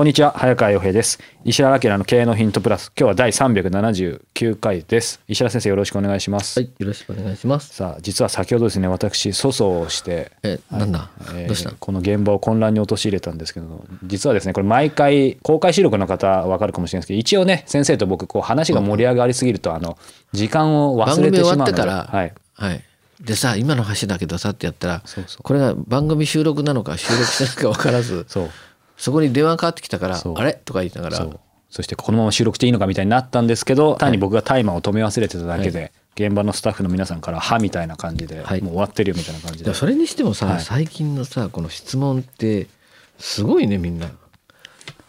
こんにちは早川洋平です。石原明の経営のヒントプラス。今日は第379回です。石原先生よろしくお願いします、はい、よろしくお願いします。さあ実は先ほどですね私粗相をしてえ、なんだ、えーどうした？この現場を混乱に陥れたんですけど実はですねこれ毎回公開収録の方は分かるかもしれないですけど一応ね先生と僕こう話が盛り上がりすぎるとあの時間を忘番組終れてしまうのでわってから、はい、はい。でさ、今の話だけどさってやったら、そうそう。これが番組収録なのか収録してないか分からず、そうそこに電話かかってきたからあれ？とか言いながら。そ、してこのまま収録していいのかみたいになったんですけど単に僕がタイマーを止め忘れてただけで、現場のスタッフの皆さんから「は」みたいな感じで、はい。もう終わってるよみたいな感じで。それにしてもさ、はい。最近のさ、この質問って、すごいね、みんな。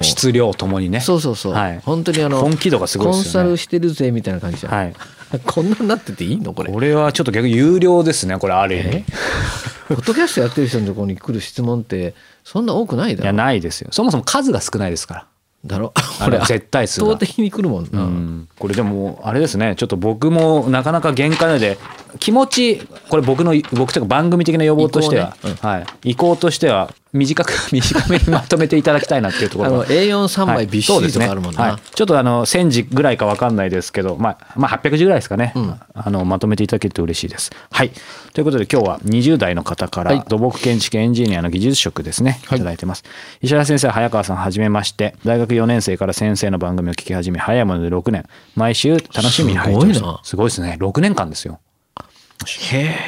質量ともにね。そうそうそう。はい。本当にあの、本気度がすごいコンサですよね。ルしてるぜみたいな感じじゃん。はい こんなになってていいの？これ。これはちょっと逆に有料ですねこれある意味え？ポッドキャストやってる人のところに来る質問って、そんな多くないいやだろ。ないですよそもそも数が少ないですからだろ？あれ絶対数が圧倒的に来るもんな。うんこれでもあれですねちょっと僕もなかなか限界で気持ちこれ僕の僕というか番組的な要望としては、意向ね。はい、意向としては短く 短めにまとめていただきたいなっていうところ。が A43 はい。枚びっしりとかあるもんな、はい。ちょっとあの1000字ぐらいか分かんないですけど、まあ、まあ800字ぐらいですかね、あのまとめていただけると嬉しいです。はい。ということで今日は20代の方からはい。土木建築エンジニアの技術職ですね、い、ただいてます。石原先生早川さんはじめまして。大学4年生から先生の番組を聞き始め早いもので6年。毎週楽しみに拝聴す。ごいな。すごいですね。6年間ですよ。へ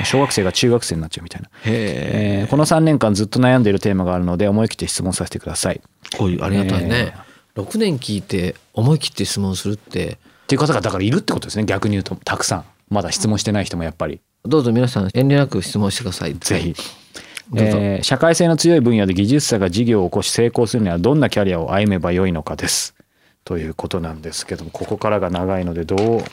小学生が中学生になっちゃうみたいな、え。えーこの3年間ずっと悩んでいるテーマがあるので思い切って質問させてください。こういうありがたいね、6年聞いて思い切って質問するって。っていう方がだからいるってことですね。逆に言うとたくさん。まだ質問してない人もやっぱり。どうぞ皆さん遠慮なく質問してください。ぜひ、えー社会性の強い分野で技術者が事業を起こし成功するにはどんなキャリアを歩めばよいのかです。ということなんですけどもここからが長いのでどう、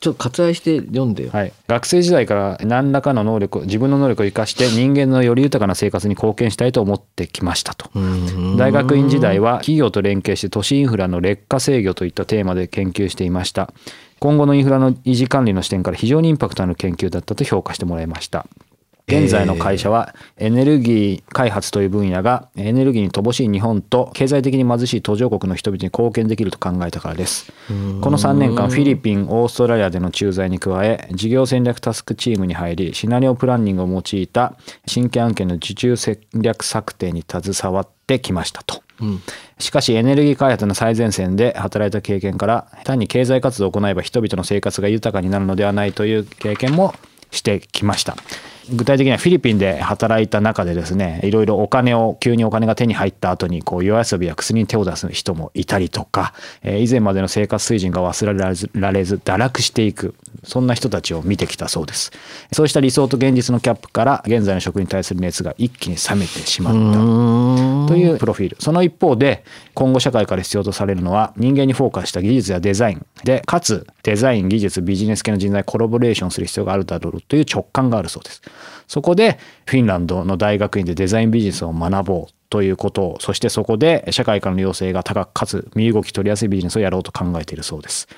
ちょっと割愛して読んでよ、はい、学生時代から何らかの能力自分の能力を生かして人間のより豊かな生活に貢献したいと思ってきましたと。うん。大学院時代は企業と連携して都市インフラの劣化制御といったテーマで研究していました。今後のインフラの維持管理の視点から非常にインパクトある研究だったと評価してもらいました現在の会社はエネルギー開発という分野がエネルギーに乏しい日本と経済的に貧しい途上国の人々に貢献できると考えたからです。この3年間フィリピンオーストラリアでの駐在に加え事業戦略タスクチームに入りシナリオプランニングを用いた新規案件の受注戦略策定に携わってきましたと。しかしエネルギー開発の最前線で働いた経験から単に経済活動を行えば人々の生活が豊かになるのではないという経験もしてきました具体的にはフィリピンで働いた中でですねいろいろお金を急にお金が手に入った後にこう夜遊びや薬に手を出す人もいたりとか、えー以前までの生活水準が忘れられずられず堕落していくそんな人たちを見てきたそうです。そうした理想と現実のキャップから現在の職に対する熱が一気に冷めてしまった。というプロフィール。その一方で今後社会から必要とされるのは人間にフォーカスした技術やデザイン。でかつデザイン技術ビジネス系の人材コラボレーションする必要があるだろうという直感があるそうですそこでフィンランドの大学院でデザインビジネスを学ぼうということをそしてそこで社会からの要請が高くかつ身動き取りやすいビジネスをやろうと考えているそうです。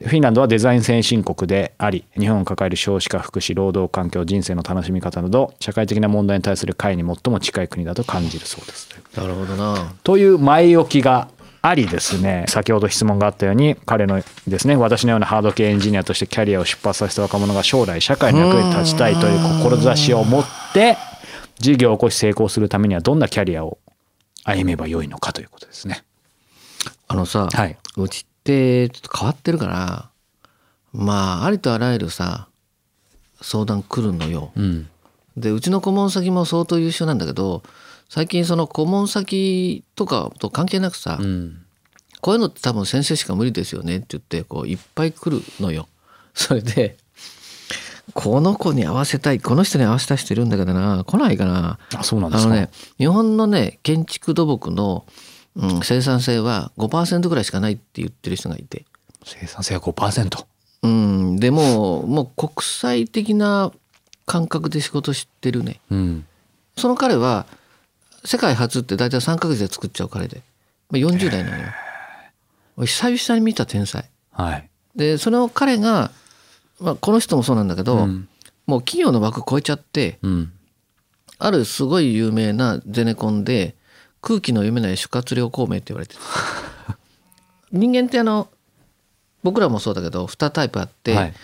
フィンランドはデザイン先進国であり日本を抱える少子化福祉労働環境人生の楽しみ方など社会的な問題に対する会に最も近い国だと感じるそうです。なるほどな。という前置きがありですね先ほど質問があったように彼のですね私のようなハード系エンジニアとしてキャリアを出発させた若者が将来社会の役に立ちたいという志を持って事業を起こし成功するためにはどんなキャリアを歩めばよいのかということですね。あのさ、はいうちってちょっと変わってるからまあありとあらゆるさ相談来るのよ。うんでうちの顧問先も相当優秀なんだけど最近その顧問先とかと関係なくさ、うんこういうのって多分先生しか無理ですよねって言ってこういっぱい来るのよ。それでこの子に合わせたいこの人に合わせたい人いるんだけどな来ないかな。あそうなんですかあのね日本のね建築土木の、うん、生産性は5%ぐらいしかないって言ってる人がいて、生産性は5%うん、でももう国際的な感覚で仕事してるね。うんその彼は世界初って大体3ヶ月で作っちゃう彼で、まあ、40代なのよ。俺久々に見た天才。はい。でその彼が、まあ、この人もそうなんだけど、うん。もう企業の枠超えちゃってうん。あるすごい有名なゼネコンで空気の読めない諸葛亮孔明って言われてる。人間ってあの僕らもそうだけど2タイプあって、はい。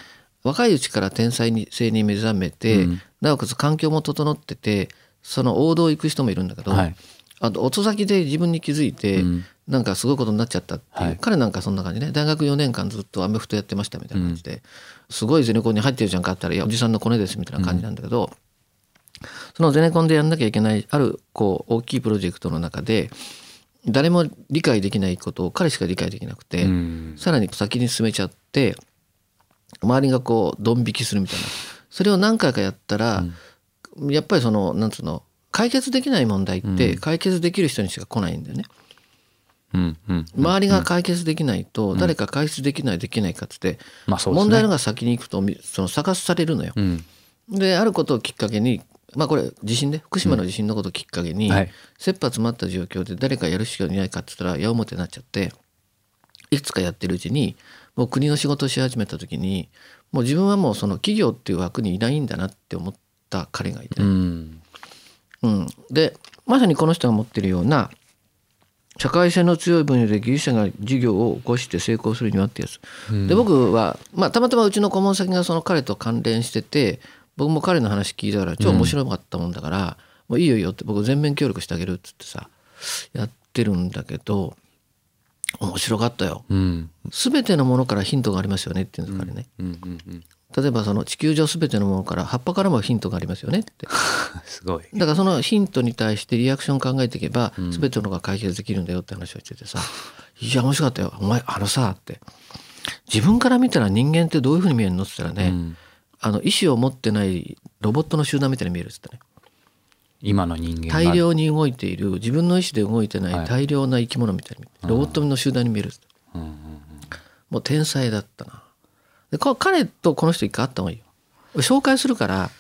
若いうちから天才に性に目覚めて、うん。なおかつ環境も整っててその王道を行く人もいるんだけど、はい。あと遅咲きで自分に気づいて、うん。なんかすごいことになっちゃったっていう、はい。彼なんかそんな感じね。大学4年間ずっとアメフトやってましたみたいな感じで、すごいゼネコンに入ってるじゃんかって言ったら「いやおじさんのコネです」みたいな感じなんだけど、そのゼネコンでやんなきゃいけないあるこう大きいプロジェクトの中で誰も理解できないことを彼しか理解できなくて、うん。さらに先に進めちゃって周りがこうドン引きするみたいな。それを何回かやったら、やっぱりそのなんつうの解決できない問題って解決できる人にしか来ないんだよね。うんうん周りが解決できないと誰か解決できないできないかっつって問題のが先に行くとみその探されるのよ。うん。であることをきっかけにまあこれ地震で福島の地震のことをきっかけに、はい。切羽詰まった状況で誰かやるしかいないかって言ったら矢面になっちゃっていくつかやってるうちにもう国の仕事をし始めた時にもう自分はもうその企業っていう枠にいないんだなって思った彼がいて。うね、ん。うん。でまさにこの人が持ってるような社会性の強い分野で技術者が事業を起こして成功するにはってやつ、で僕は、まあ、たまたまうちの顧問先がその彼と関連してて僕も彼の話聞いたから超面白かったもんだから、もういいよいいよって僕全面協力してあげるっつってさやってるんだけど面白かったよ。うん。全てのものからヒントがありますよねっていうんです彼ね。うんうんうん例えばその地球上全てのものから葉っぱからもヒントがありますよねって。すごい。だからそのヒントに対してリアクション考えていけば全てののが解決できるんだよって話をしててさ「いや面白かったよ。お前あのさ」って。自分から見たら人間ってどういうふうに見えるのって言ったらね、うん。あの意思を持ってないロボットの集団みたいに見えるっつってね。今の人間が。大量に動いている自分の意思で動いてなはい。い大量な生き物みたいに見える。ロボットの集団に見えるっつってうんうん。もう天才だったなでこ彼とこの人一回会った方がいいよ。紹介するから。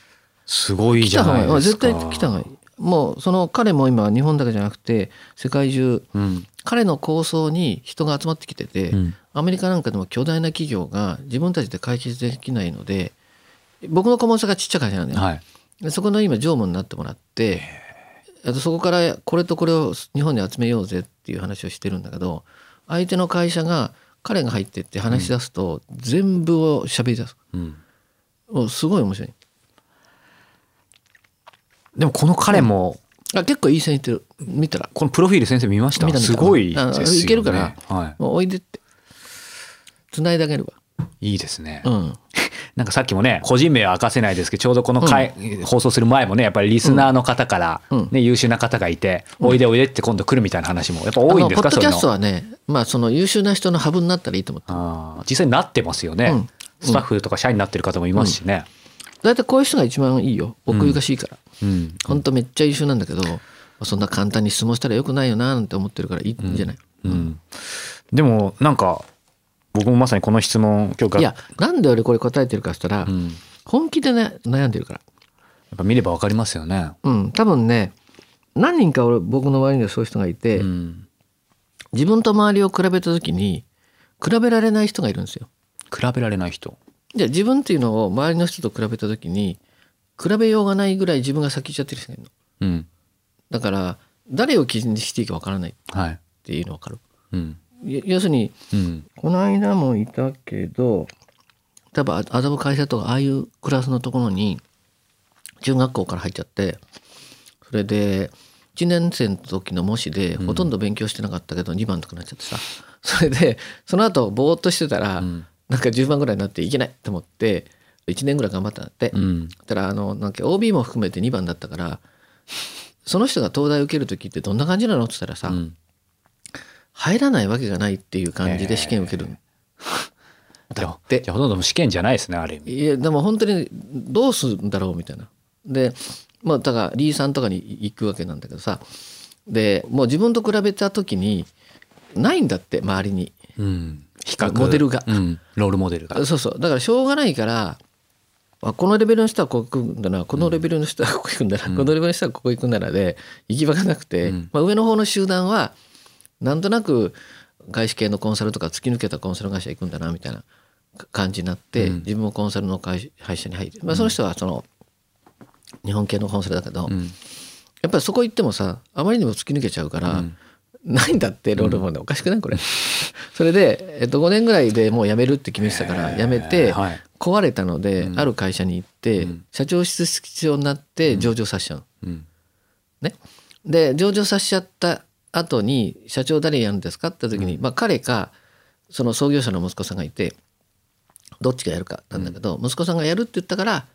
すごいじゃないですがいい。絶か対来た方がいい。もうその彼も今日本だけじゃなくて世界中うん。彼の構想に人が集まってきてて、うん。アメリカなんかでも巨大な企業が自分たちで解決できないので僕の顧問先がちっちゃい会社なんだよ、はい。でそこの今常務になってもらってあとそこからこれとこれを日本に集めようぜっていう話をしてるんだけど相手の会社が彼が入ってって話し出すと全部を喋り出す。うん。もうすごい面白い。でもこの彼もあ結構いい線いってる。見たら。このプロフィール先生見ました？見たすごいですね。いけるから。はもうおいでって。繋いであげるわいいいですね。うんなんかさっきもね個人名は明かせないですけどちょうどこの回、放送する前もねやっぱりリスナーの方から、うん。ね優秀な方がいて、おいでおいでって今度来るみたいな話もやっぱ多いんですか？ポッドキャストはねまあその優秀な人のハブになったらいいと思って実際になってますよね、うん。スタッフとか社員になってる方もいますしね、大体こういう人が一番いいよ。奥ゆかしいから、うん。ほんとめっちゃ優秀なんだけどそんな簡単に質問したらよくないよななんて思ってるからいいんじゃない、うん。でもなんか僕もまさにこの質問今日が。いやなんで俺これ答えてるかっつったら、うん、や本気でね悩んでるから。っぱ見ればわかりますよね、うん。多分ね何人か俺僕の周りにはそういう人がいて、うん、自分と周りを比べた時に比べられない人がいるんですよ。比べられない人。じゃあ自分っていうのを周りの人と比べた時に比べようがないぐらい自分が先行っちゃってる人がいるの。うん。だから誰を基準にしていいかわからないっはいていうの分かる。うん。や要するにうん。この間もいたけど多分麻布会社とかああいうクラスのところに中学校から入っちゃってそれで1年生の時の模試でほとんど勉強してなかったけど2番とかなっちゃってさ。それでその後ぼーっとしてたらん。なんか10番ぐらいになっていけないと思って1年ぐらい頑張ったんだって。うん。たらあのなんか OB も含めて2番だったからその人が東大受ける時ってどんな感じなのって言ったらさ、うん入らないわけがないっていう感じで試験受ける、じゃあだって。ほとんど試験じゃないですねある意味。いやでも本当にどうするんだろうみたいな。でまあだからリーさんとかに行くわけなんだけどさ。でもう自分と比べた時にないんだって周りに。うん。比較。モデルが。うん。ロールモデルが。そうそう。だからしょうがないからあこのレベルの人はここ行くんだな。このレベルの人はここ行くんだな、このレベルの人はここ行くんだなで行き場がなくて、うん。まあ、上の方の集団はなんとなく外資系のコンサルとか突き抜けたコンサル会社行くんだなみたいな感じになって、うん。自分もコンサルの会会社に入って、まあ、その人はその日本系のコンサルだけど、うん。やっぱりそこ行ってもさあまりにも突き抜けちゃうから、うん。ないんだってロールモデル、おかしくないこれ。それで、えっと、5年ぐらいでもう辞めるって決めてたから辞めてはい。壊れたので、うん。ある会社に行って、うん。社長室必要になって上場させちゃう、うん。ね。で上場させちゃった後に社長誰やるんですか？って時に、まあ、彼かその創業者の息子さんがいてどっちがやるかなんだけど、息子さんがやるって言ったから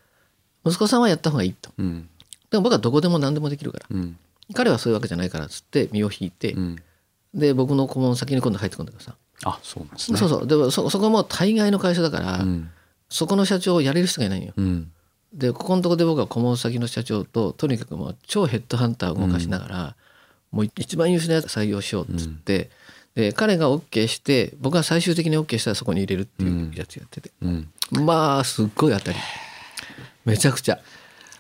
息子さんはやった方がいいと。うん。でも僕はどこでも何でもできるから。うん。彼はそういうわけじゃないからっつって身を引いて、うん。で僕の顧問先に今度入ってくるんだけどさ、あそうなんですね。そうそう。でもそそこも大概の会社だから、うん。そこの社長をやれる人がいないんよ。うん。でここのとこで僕は顧問先の社長ととにかくもう超ヘッドハンターを動かしながら、もう一番優秀なやつ採用しようっつって、で彼が OK して僕が最終的に OK したらそこに入れるっていうやつやってて、うん。まあすっごい当たり。めちゃくちゃ。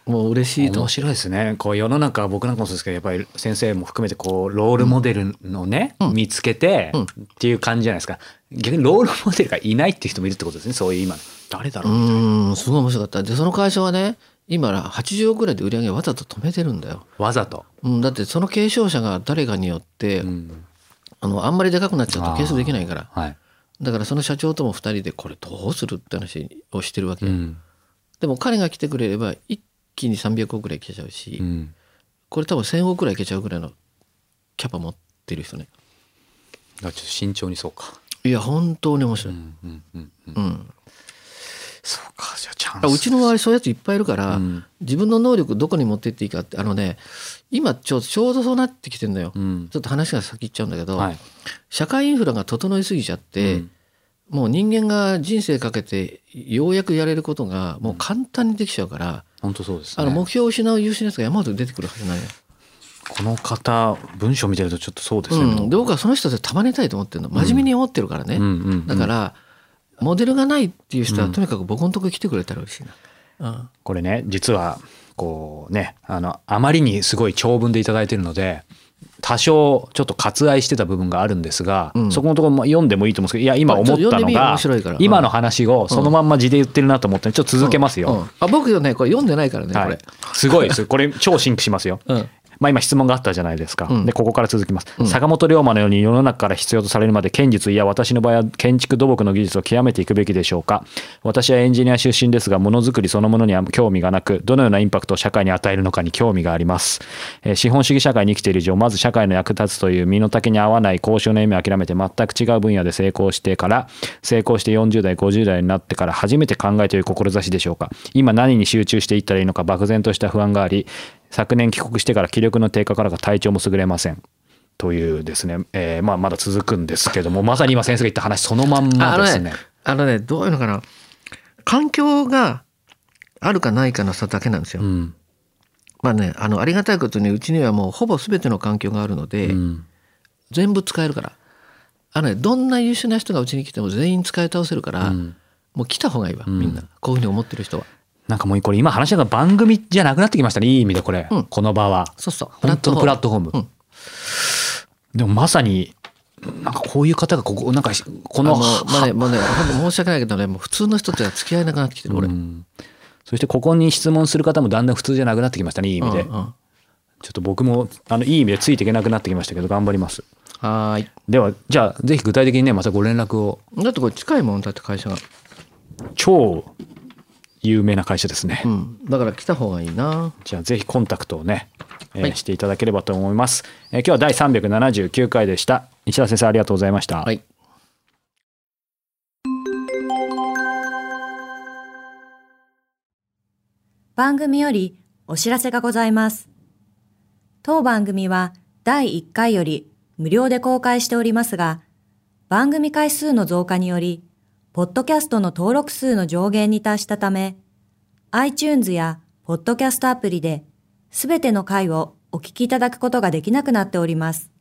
もう嬉しいと。面白いですね。こう世の中僕なんかもそうですけどやっぱり先生も含めてこうロールモデルのね、見つけてうん。っていう感じじゃないですか。逆にロールモデルがいないっていう人もいるってことですねそういう今の。誰だろうう、ーんすごい面白かった。でその会社はね今ら80億ぐらいで売り上げわざと止めてるんだよ、わざと、うん、だってその継承者が誰かによって、うん。あのあんまりでかくなっちゃうと係数できないから。はい。だからその社長とも2人でこれどうするって話をしてるわけ、うん。でも彼が来てくれれば一気に300億ぐらいいけちゃうし、うん。これ多分1000億ぐらいいけちゃうぐらいのキャパ持ってる人ね。あちょっと慎重にそうか。いや本当に面白い、うんうんうんうん。うんそうかじゃあチャンスあうちの周りそういうやついっぱいいるから、うん。自分の能力どこに持ってっていいかってあのね今ちょちょうどそうなってきてんだよ、うん。ちょっと話が先行っちゃうんだけど、はい。社会インフラが整いすぎちゃって、うん。もう人間が人生かけてようやくやれることがもう簡単にできちゃうから、本当そうですね。あの目標を失う優秀なやつが山ほど出てくるはずなんよ。この方文章見てるとちょっとそうですね、うん、で僕はその人で束ねたいと思ってるの。真面目に思ってるからね、だからモデルがないっていう人はとにかく僕のところに来てくれたら嬉しいな。うん。これね実はこうねあのあまりにすごい長文でいただいてるので多少ちょっと割愛してた部分があるんですが、うん。そこのところも読んでもいいと思うんですけどいや今思ったのが今の話をそのまんま字で言ってるなと思ってちょっと続けますよ。うん。あ僕よねこれ読んでないからねこれ。はい。、すごいです。これ超シンクしますよ。うんまあ、今質問があったじゃないですか、うん。でここから続きます、うん。坂本龍馬のように世の中から必要とされるまで剣術いや私の場合は建築土木の技術を極めていくべきでしょうか。私はエンジニア出身ですがものづくりそのものには興味がなくどのようなインパクトを社会に与えるのかに興味があります、えー資本主義社会に生きている以上まず社会の役立つという身の丈に合わない交渉の夢を諦めて全く違う分野で成功してから成功して40代50代になってから初めて考えている志でしょうか。今何に集中していったらいいのか漠然とした不安があり昨年帰国してから気力の低下からか体調も優れませんというですね、えーまあ、まだ続くんですけどもまさに今先生が言った話そのまんまですね。あのねどういうのかな。環境があるかないかの差だけなんですよ。うん。まあねあのありがたいことにうちにはもうほぼ全ての環境があるので、うん。全部使えるから。あのねどんな優秀な人がうちに来ても全員使い倒せるから、うん。もう来た方がいいわみんな、こういうふうに思ってる人は。なんかもうこれ今話が番組じゃなくなってきましたね。いい意味でこれ、うん。この場は。そうそう。本当のプラットフォーム、うん。でもまさになんかこういう方がここなんかこのあのまあねもうねほんと申し訳ないけどねもう普通の人とは付き合えなくなってきてる俺。うん。そしてここに質問する方もだんだん普通じゃなくなってきましたねいい意味で、うんうん。ちょっと僕もあのいい意味でついていけなくなってきましたけど頑張ります。はーい。ではじゃあぜひ具体的にねまたご連絡を。だってこれ近いもんだって会社が。超有名な会社ですね、うん、だから来た方がいいな。じゃあぜひコンタクトをね、えーはい。していただければと思います、えー今日は第379回でした。西田先生ありがとうございました、はい。番組よりお知らせがございます。当番組は第1回より無料で公開しておりますが、番組回数の増加により、ポッドキャストの登録数の上限に達したため、iTunes やポッドキャストアプリで、すべての回をお聞きいただくことができなくなっております。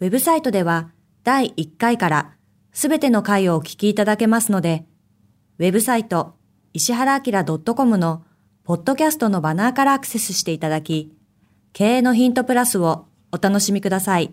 ウェブサイトでは第1回からすべての回をお聞きいただけますので、ウェブサイト石原明 .com のポッドキャストのバナーからアクセスしていただき、経営のヒントプラスをお楽しみください。